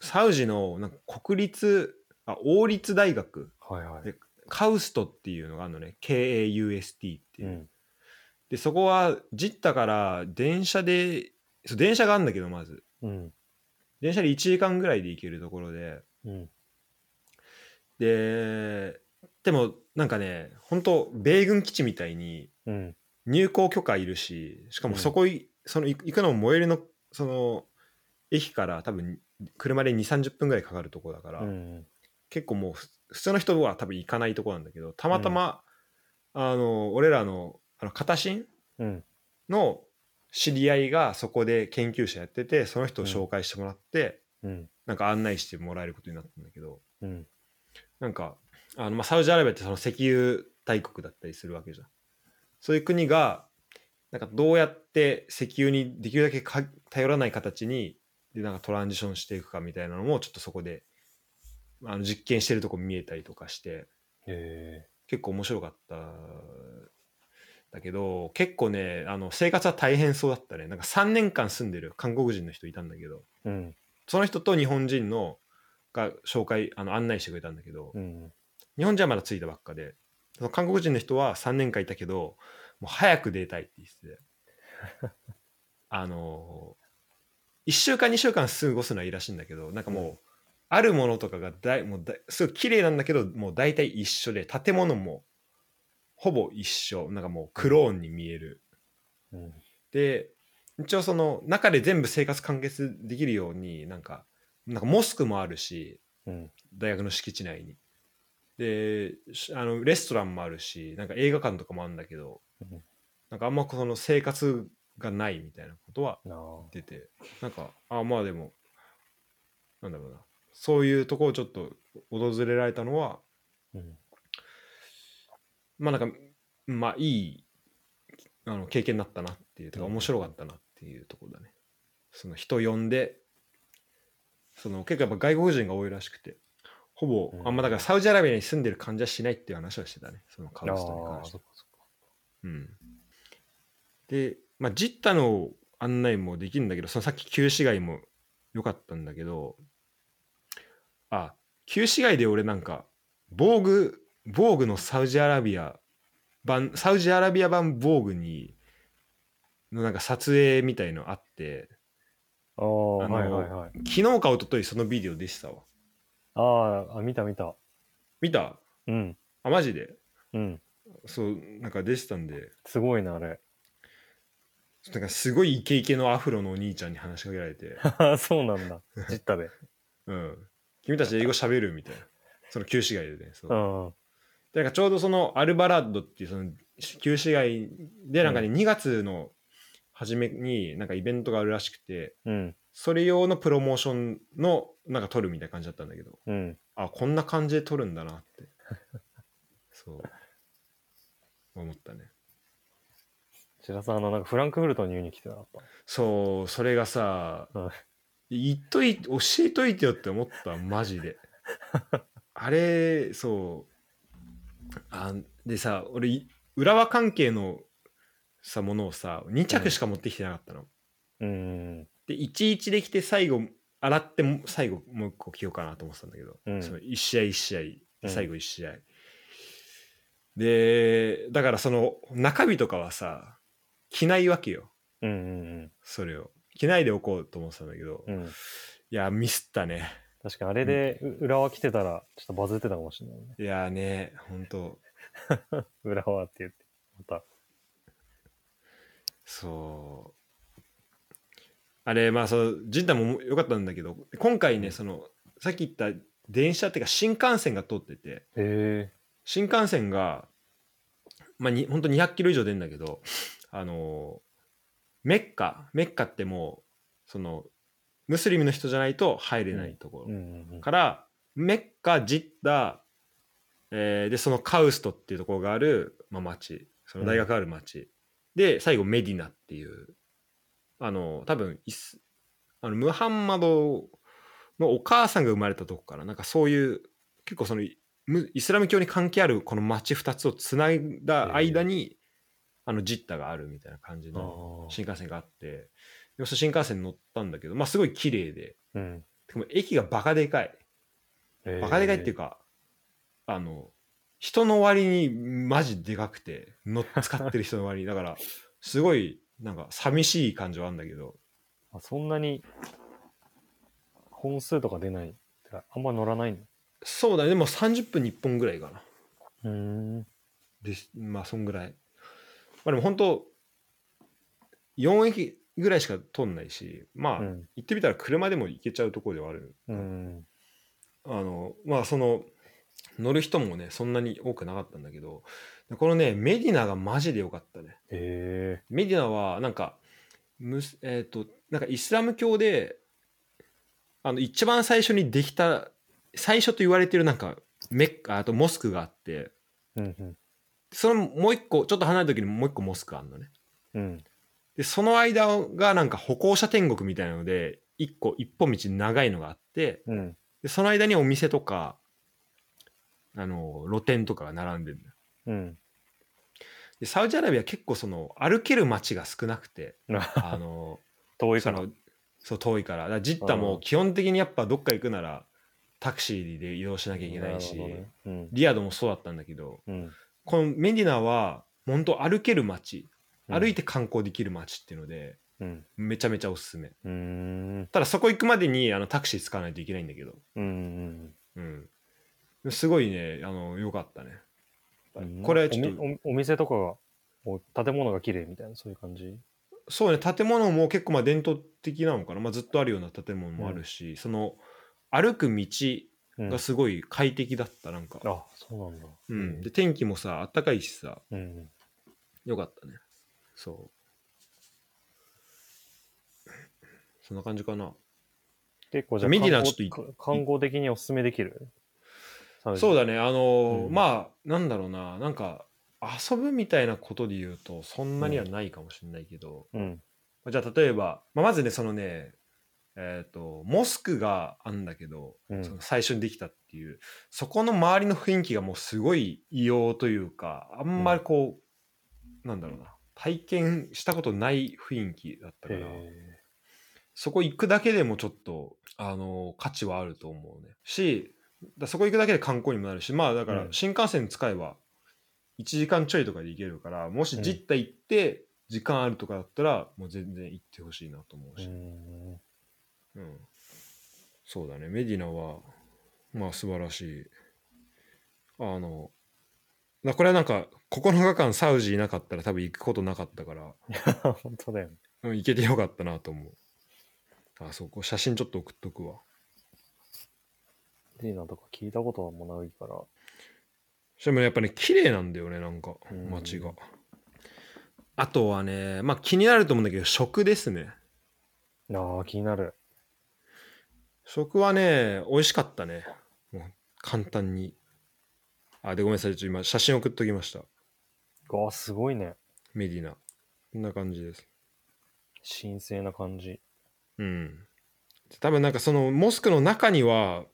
サウジのなんか国立あ王立大学。はいはい。でカウストっていうのがあるのね KAUST っていうう、ん。でそこはジッタから電車でそう電車があるんだけどまずうん。電車で1時間ぐらいで行けるところでうん。ででもなんかね本当米軍基地みたいにうん。入校許可いるししかもそこい、その行行くのも最寄りのその駅から多分車で2 3 0分ぐらいかかるとこだから、うん。結構もうふ普通の人は多分行かないとこなんだけどたまたま、あの俺らのあの片新うん。の知り合いがそこで研究者やっててその人を紹介してもらって、うん。なんか案内してもらえることになったんだけどうん。なんかあの、まあ、サウジアラビアってその石油大国だったりするわけじゃんそういう国がなんかどうやって石油にできるだけか頼らない形にでなんかトランジションしていくかみたいなのもちょっとそこであの実験してるとこ見えたりとかしてへ結構面白かっただけど結構ねあの生活は大変そうだったねなんか3年間住んでる韓国人の人いたんだけどえ。うん。その人と日本人のが紹介あの案内してくれたんだけど、うん。日本人はまだ着いたばっかでその韓国人の人は3年間いたけどもう早く出たいって言ってて あの1週間2週間過ごすのはいいらしいんだけどなんかもう、うんあるものとかがだいもうだいすごい綺麗なんだけどもう大体一緒で建物もほぼ一緒なんかもうクローンに見えるうん。で一応その中で全部生活完結できるようになんかなんかモスクもあるしうん。大学の敷地内にでしあのレストランもあるしなんか映画館とかもあるんだけどうんなんかあんまその生活がないみたいなことは。出てなんかあまあでもなんだろうなそういうとこをちょっと訪れられたのはうん。まあなんかまあいいあの経験になったなっていうとかうん。面白かったなっていうところだね。その人呼んでその結構やっぱ外国人が多いらしくてほぼ、うん。あんまだからサウジアラビアに住んでる感じはしないっていう話はしてたねそのカウストに関して。うん、で、まあ、ジッタの案内もできるんだけどそのさっき旧市街も良かったんだけどあ旧市街で俺なんか防具防具のサウジアラビア版サウジアラビア版防具にのなんか撮影みたいのあってああ、はいはいはい。昨日か一昨日そのビデオでしたわああ、あ、見た見た。見た？うん。あマジで？うん。そうなんか出てたんですごいな、あれ。なんかすごいイケイケのアフロのお兄ちゃんに話しかけられて そうなんだ。ジッタで。うん、君たち英語喋るみたいなその旧市街でねそううん。でなんかちょうどそのアルバラッドっていうその旧市街でなんかね、2月の初めになんかイベントがあるらしくてうん。それ用のプロモーションのなんか撮るみたいな感じだったんだけどうん。あこんな感じで撮るんだなって そう思ったね白さん、あの、なんかフランクフルトに言うに来てなかった？そうそれがさうん言っとい教えといてよって思ったマジで。あれそう。あでさ俺い浦和関係のさものをさ2着しか持ってきてなかったの、うん。で11できて最後洗っても最後もう一個着ようかなと思ってたんだけど、うん。その1試合1試合うん最後1試合、でだからその中身とかはさ着ないわけよ。うんうん。それを着ないでおこうと思ってたんだけど、いうん。うん。やミスったね確かにあれでう浦和来てたら、ちょっとバズってたかもしれないね。いやーねほんと 浦和って言って。また。そうあれまあそうジンタも良かったんだけど今回ねそのさっき言った電車っていうか新幹線が通ってて。新幹線がまあにほんと200キロ以上出るんだけどあのメッカメッカってもうそのムスリムの人じゃないと入れないところ。からメッカジッダ、えーでそのカウストっていうところがある、まあ、町。その大学がある町、で最後メディナっていうあの多分イスあのムハンマドのお母さんが生まれたとこからなんかそういう結構そのムイスラム教に関係あるこの町2つをつないだ間に、あのジッダがあるみたいな感じの新幹線があってでその新幹線に乗ったんだけどまあすごい綺麗でうん。でも駅がバカでかいバカでかいっていうか。か、あの人の割にマジでかくての使ってる人の割にだからすごいなんか寂しい感じはあるんだけどあそんなに本数とか出ない。あんま乗らないの？そうだねでも30分に1本ぐらいかなうーん。ですまあそんぐらいまあでも本当4駅ぐらいしか通んないしまあ、うん。行ってみたら車でも行けちゃうところではあるうん。あのまあその乗る人もねそんなに多くなかったんだけどこのねメディナがマジで良かったねメディナはなんかむすえっ、となんかイスラム教であの一番最初にできた最初と言われてるなんかメッカあとモスクがあってうんうんそのもう一個ちょっと離れた時にもう一個モスクあるのね。うん。でその間がなんか歩行者天国みたいなので一個一本道長いのがあってうん。でその間にお店とかあの露店とかが並んでるうん。でサウジアラビア結構その歩ける街が少なくてあ あの遠いから。そう遠いから。だからジッタも基本的にやっぱどっか行くならタクシーで移動しなきゃいけないし、ね。うん。リヤドもそうだったんだけどうんこのメディナは本当歩ける街うん。歩いて観光できる街っていうので、うん。めちゃめちゃおすすめ。うーん。ただそこ行くまでにあのタクシー使わないといけないんだけど。うんうんすごいねあのよかったね。うん。これちょっとおみおお店とかがお建物が綺麗みたいなそういう感じ？そうね建物も結構まあ伝統的なのかな、まあ、ずっとあるような建物もあるし、その歩く道うんがすごい快適だったなんか、あそうなんだ。うん、で天気もさあったかいしさ。うんよかったね。そう。そんな感じかな。結構じゃあメディナ観ちょっと光観光的におすすめできる？そうだねあのーうん。まあなんだろうな。なんか遊ぶみたいなことで言うとそんなにはないかもしれないけど、うん。じゃあ例えば、まあ、まずねそのねえっ、とモスクがあんだけど、うん。その最初にできたっていうそこの周りの雰囲気がもうすごい異様というかあんまりこう、なんだろうな体験したことない雰囲気だったからへそこ行くだけでもちょっとあの価値はあると思うね。しだそこ行くだけで観光にもなるしまあだからうん。新幹線使えば1時間ちょいとかで行けるからもしジッタ行って時間あるとかだったらもう全然行ってほしいなと思うし、ーうんうん、そうだね。メディナはまあ素晴らしい。あのなこれはなんか9日間サウジいなかったら多分行くことなかったから、本当だよね。うん、行けてよかったなと思う。あそこ写真ちょっと送っとくわ。ディナとか聞いたこともないから。でもやっぱね綺麗なんだよねなんかうん。街が。あとはねまあ気になると思うんだけど食ですね。ああ気になる食はね美味しかったね。もう簡単に。あでごめんなさい。ちょっと今写真送っときました。わあすごいね。メディナ。こんな感じです。神聖な感じ。うん。多分なんかそのモスクの中には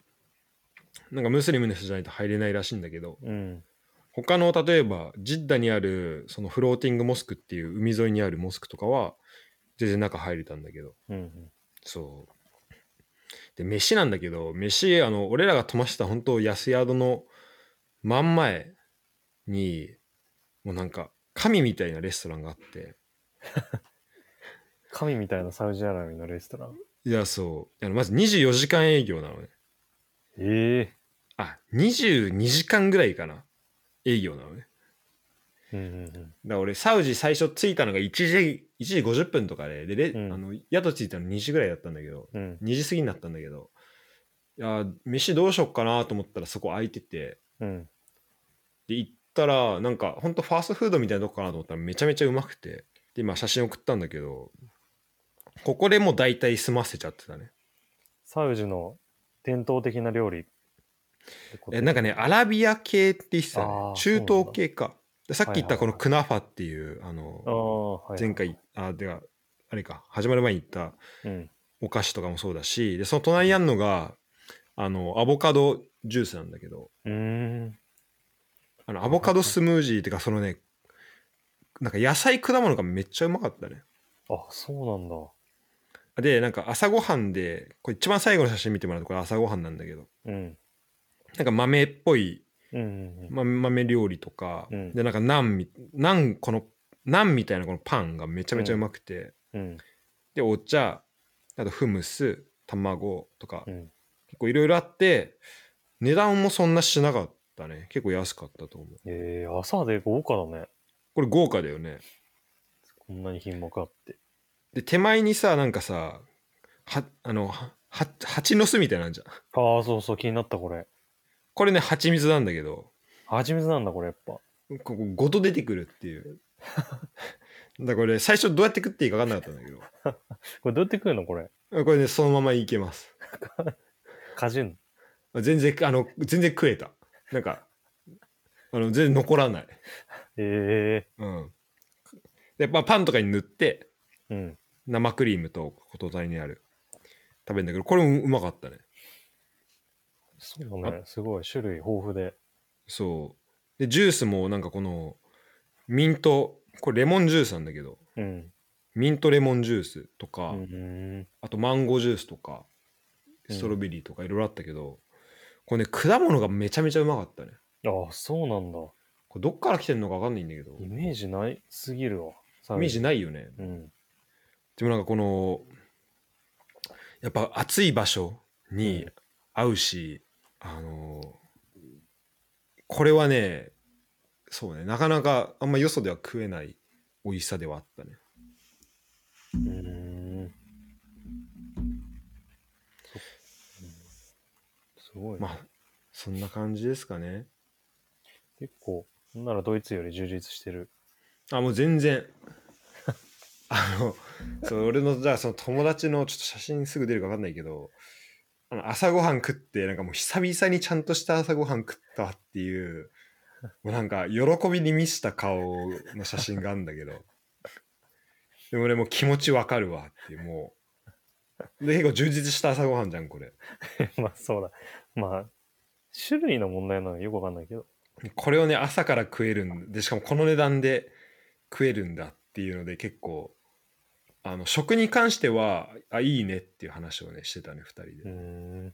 なんかムスリムの人じゃないと入れないらしいんだけどうん。他の例えばジッダにあるそのフローティングモスクっていう海沿いにあるモスクとかは全然中入れたんだけど。うんうん。そうで飯なんだけど飯あの俺らが泊ました本当安宿の真ん前にもうなんか神みたいなレストランがあって。神みたいなサウジアラビアのレストラン？いやそう。あのまず24時間営業なのね。ええ。あ22時間ぐらいかな。営業なのねうんうんうん。だ俺サウジ最初着いたのが1時 ,1 時50分とかででレ、うん。あの宿着いたの2時ぐらいだったんだけどうん。2時過ぎになったんだけどいや飯どうしよっかなと思ったらそこ空いててうん。で行ったらなんかほんとファーストフードみたいなとこかなと思ったらめちゃめちゃうまくてで今写真送ったんだけどここでもう大体済ませちゃってたね。サウジの伝統的な料理えなんかねアラビア系って言ってたね。中東系かでさっき言ったこのはいクナファっていうあの前回あではあれか始まる前に言ったうん。お菓子とかもそうだしでその隣にあるのがあのアボカドジュースなんだけど。うーん。あのアボカドスムージーっていうかそのねなんか野菜果物がめっちゃうまかったね。あそうなんだ。でなんか朝ごはんでこれ一番最後の写真見てもらうとこれ朝ごはんなんだけど。うん。なんか豆っぽい、うんうんま、豆料理とか、うん。でなんかナンみナンこのナンみたいなこのパンがめちゃめちゃうまくて、うん。でお茶あとフムス卵とか、うん。結構いろいろあって値段もそんなしなかったね。結構安かったと思う。えー、朝で豪華だね。これ豪華だよね。こんなに品目あって。で手前にさなんかさはあのはは蜂の巣みたいなんじゃん。ああそうそう気になったこれこれね蜂蜜なんだけど。蜂蜜なんだ、これやっぱ。ここごと出てくるっていう。だからこれ最初どうやって食っていいか分かんなかったんだけど。これどうやって食うのこれ？これねそのままいけます。かじん。の。全然あの全然食えた。なんかあの全然残らない。え。うん。で、まあ、パンとかに塗ってえうん。生クリームとことにある。食べるんだけどこれもうまかったねそうだね。すごい種類豊富で。そうでジュースもなんかこのミントこれレモンジュースなんだけどうん。ミントレモンジュースとか、うん。あとマンゴージュースとかストロベリーとかいろいろあったけど、これね果物がめちゃめちゃうまかったねああ、そうなんだ。これどっから来てんのか分かんないんだけどイメージないすぎるわ。イメージない。ないよねうん。でもなんかこのやっぱ暑い場所に合うし、あのこれはねそうねなかなかあんまよそでは食えない美味しさではあったね。うーん。そうん。すごいね、まあそんな感じですかね。結構、なんならドイツより充実してる。あもう全然。あのそう俺のじゃあその友達のちょっと写真すぐ出るか分かんないけどあの朝ごはん食ってなんかもう久々にちゃんとした朝ごはん食ったわっていう もうなんか喜びに満ちた顔の写真があるんだけど でも俺もう気持ちわかるわっていうもうで結構充実した朝ごはんじゃんこれ まあそうだ。まあ、種類の問題なのよくわかんないけど。これをね朝から食えるんでしかもこの値段で食えるんだっていうので結構あの食に関してはあいいねっていう話をねしてたね2人で。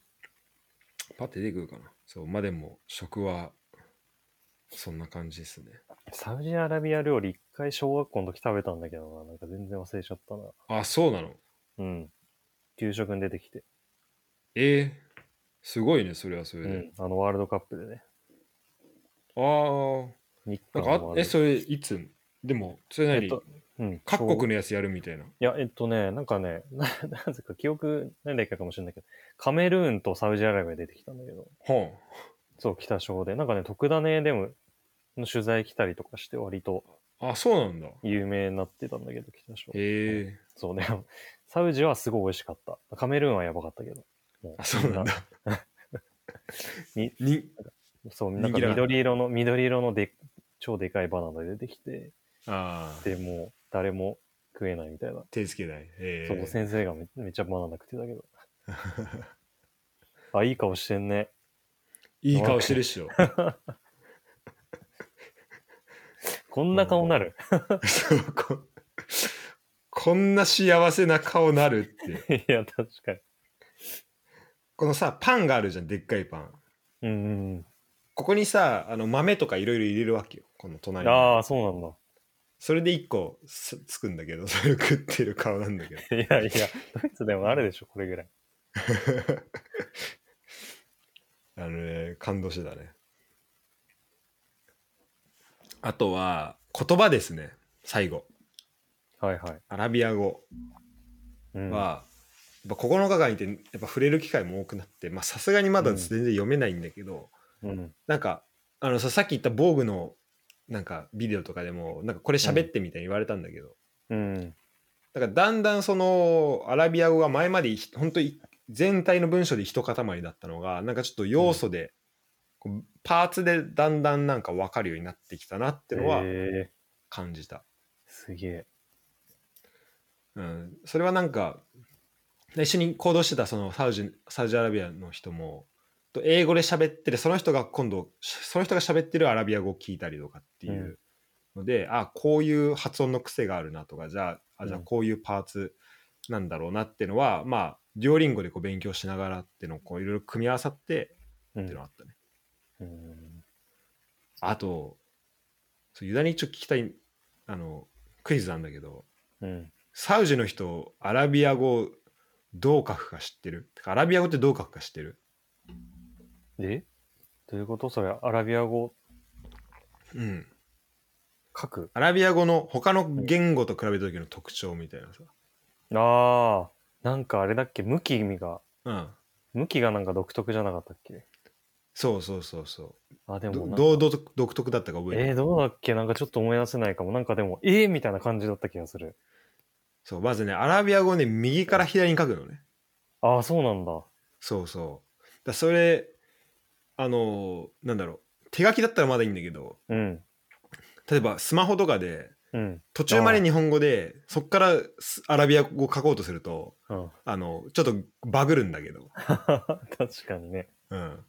パッて出てくるかなそうまあでも食はそんな感じですねサウジアラビア料理一回小学校の時食べたんだけどな。なんか全然忘れちゃったな。あそうなの？うん。給食に出てきて。えー、すごいねそれはそれで、うん。あのワールドカップでね。ああ日なんかあえそれいつ？でもそれ何、えっと、うん。各国小のやつやるみたいないや、えっとね、なんかね、ななぜか記憶ないだけかもしれないけど、カメルーンとサウジアラビア出てきたんだけど、はそう、北小で。なんかね、特ダネでも、の取材来たりとかして、割とああそうなんだ有名になってたんだけど、北小。へえそうね。サウジはすごい美味しかった。カメルーンはやばかったけど。もあそうなんだみ にそう、なんか緑色の、緑色ので超でかいバナナ出てきて、ああでもう誰も食えないみたいな。手つけないへえそう、先生がめめっちゃバナナ食ってたけど。あ、いい顔してんね。いい顔してるっしょ こんな顔なる。そうここんな幸せな顔なるっていや、確かに。このさパンがあるじゃんでっかいパンうんうんここにさあの豆とかいろいろ入れるわけよこのうん。隣にああ、そうなんだ。それで1個すつくんだけどそれを食ってる顔なんだけど いやいや、ドイツでもあるでしょ、これぐらい。あのね感動してたねあとは言葉ですね最後はいはい。アラビア語うん、は、やっぱ9日間いてやっぱ触れる機会も多くなってまあさすがにまだうん全然読めないんだけど、うん。なんかあのささっき言った防具のなんかビデオとかでもなんかこれ喋ってみたいに言われたんだけど、うん。だからだんだんそのアラビア語が前までひ本当に全体の文章で一塊だったのがなんかちょっと要素で、こうパーツでだんだんなんか分かるようになってきたなってのはえ。ー、感じた、すげえ。うん、それはなんか一緒に行動してたそのサウジサウジアラビアの人もと英語で喋っててその人が今度その人が喋ってるアラビア語を聞いたりとかっていうので、あこういう発音の癖があるなとかじゃああじゃあうんこういうパーツなんだろうなっていうのは、まあデュオリンゴでこう勉強しながらっていうのをこういろいろ組み合わさってうん。っていうのがあったね。うん。あとそうユダに一応聞きたいあのクイズなんだけどうん。サウジの人アラビア語どう書くか知ってる？アラビア語ってどう書くか知ってる？でどういうこと？それ、アラビア語？うん書く？アラビア語の他の言語と比べた時の特徴みたいなさああ、なんかあれだっけ？向きが、うん向きがなんか独特じゃなかったっけ？そうそうそうそあ、でう。もどなんかどう独独特だったか覚えてるえー、どうだっけ？なんかちょっと思い出せないかも。なんかでも、えー、みたいな感じだった気がする。そう、まずね、アラビア語ね、右から左に書くのね。ああ、そうなんだ。そうそう。だそれ、あのーなんだろう。手書きだったらまだいいんだけど、うん。例えばスマホとかで、うん。途中まで日本語で、そっからスアラビア語書こうとすると、うん。あの、ちょっとバグるんだけど。確かにね。うん。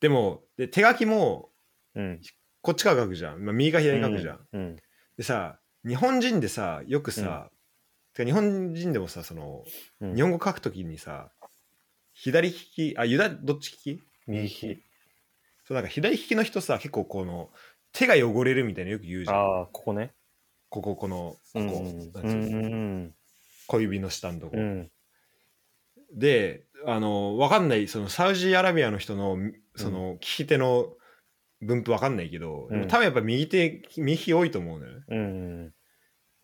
でも、で手書きも、うん。こっちから書くじゃん。まあ、右か左に書くじゃん。うん。でさ、日本人でさ、よくさ、てか日本人でもさ、その、うん。日本語書くときにさ、左利き、あ、ユダ、どっち利き？右利き。そう、なんか左利きの人さ、結構この、手が汚れるみたいなよく言うじゃん。ああ、ここね。ここ、この、ここ、うん。なんうつうのん。小指の下のとこ。うん。で、あの、わかんない、そのサウジアラビアの人の、その、利き手の分布わかんないけど、うん多分やっぱ右手、右利き多いと思うのよね。うん。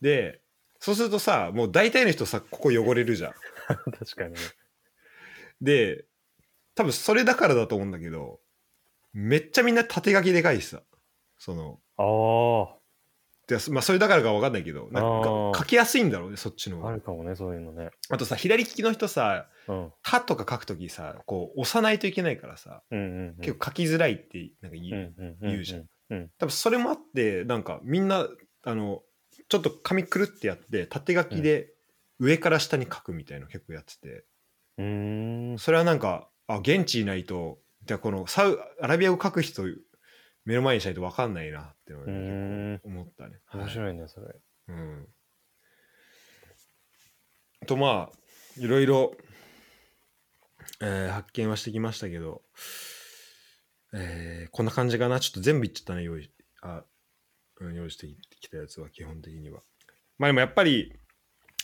で、そうするとさ、もう大体の人さ、ここ汚れるじゃん。確かにね。で、多分それだからだと思うんだけど、めっちゃみんな縦書きでかいしさ、その、あでまあそれだからかわかんないけど、なんあかー書きやすいんだろうね、そっちのあ。るかもね、そういうのね。あとさ、左利きの人さ、うん。歯とか書くときさ、こう押さないといけないからさ、うんうんうん。結構書きづらいってなんか言う、うんうん言うじゃん。うん。多分それもあって、なんかみんな、あの、ちょっと紙くるってやって、縦書きで上から下に書くみたいなの結構やってて、うーん。それはなんか、あ、現地いないと、じゃあこのサウ、アラビア語書く人、目の前にしないと分かんないなって思ったね。面い。白いね、それ。うん。あとまあ、いろいろ、えー発見はしてきましたけど、えーこんな感じかな。ちょっと全部言っちゃったね、用意、あ、うん、用意してきたやつは基本的には。まあでもやっぱり、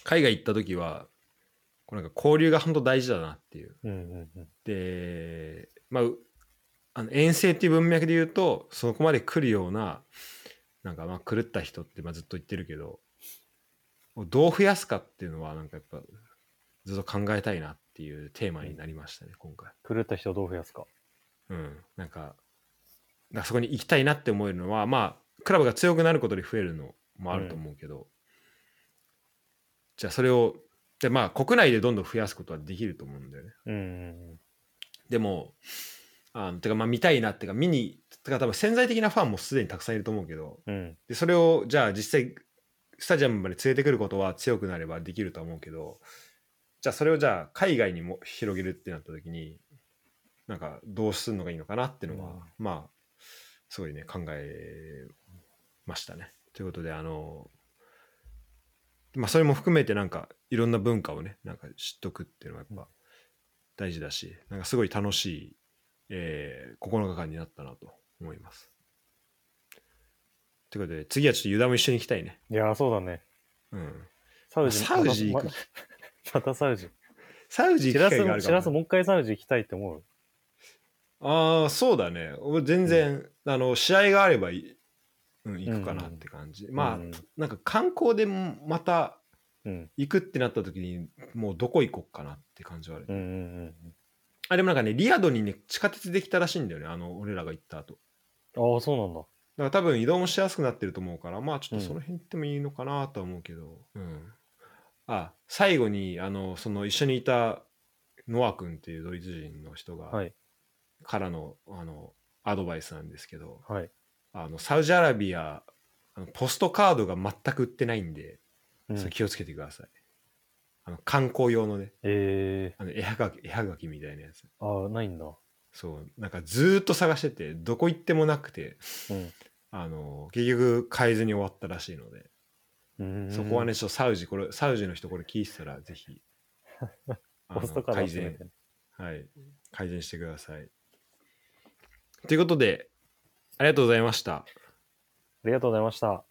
海外行った時は、こうなんか交流が本当大事だなっていう。うんうんうん。で、まあ、うあの遠征っていう文脈で言うとそこまで来るようななんかまあ狂った人ってまあずっと言ってるけどどう増やすかっていうのはなんかやっぱずっと考えたいなっていうテーマになりましたね、今回。狂った人をどう増やすか。うん、なんかだからそこに行きたいなって思えるのはまあクラブが強くなることで増えるのもあると思うけど、じゃあそれをでまあ国内でどんどん増やすことはできると思うんだよね。うんうんでも、あのてかまあ見たいなってか見に、てか多分潜在的なファンもすでにたくさんいると思うけど、うん。うん。でそれをじゃあ実際スタジアムまで連れてくることは強くなればできるとは思うけど、じゃあそれをじゃあ海外にも広げるってなった時に、なんかどうするのがいいのかなっていうのは、まあ、すごいね、考えましたね。ということで、あの、まあそれも含めてなんかいろんな文化をね、なんか知っとくっていうのはやっぱ大事だし、なんかすごい楽しい、えー、9日間になったなと思います。ということで、次はちょっとユダも一緒に行きたいね。いやー、そうだね。うん。サウジサウジ行くままたサウジ。サウジ行く機会があるシラスかも、もう一回サウジ行きたいって思う？ああ、そうだね。俺全然、あの、試合があればい、うん、行くかなって感じ。まあ、うんなんか観光でもまたうん。行くってなった時に、もうどこ行こっかなって感じはある。うんうんあ、でもなんかね、リアドにね、地下鉄できたらしいんだよね。あの、俺らが行った後。うん。ああ、そうなんだ。だから多分移動もしやすくなってると思うから、まあちょっとその辺行ってもいいのかなとは思うけど、うん。あ、最後に、あの、その一緒にいたノア君っていうドイツ人の人が、はい。からの、あの、アドバイスなんですけど、はい。あの、サウジアラビア、あのポストカードが全く売ってないんで、うんそれ気をつけてください。あの、観光用のね、えあの絵はがき、絵はがきみたいなやつ。ー、ああ、ないんだ。そう、なんかずーっと探してて、どこ行ってもなくて、うんあの、結局買えずに終わったらしいので。そこはね、ちょっとサウジ、これ、サウジの人これ聞いてたら、ぜひ、ポストカード改善はい、改善してください。ということで、ありがとうございました。ありがとうございました。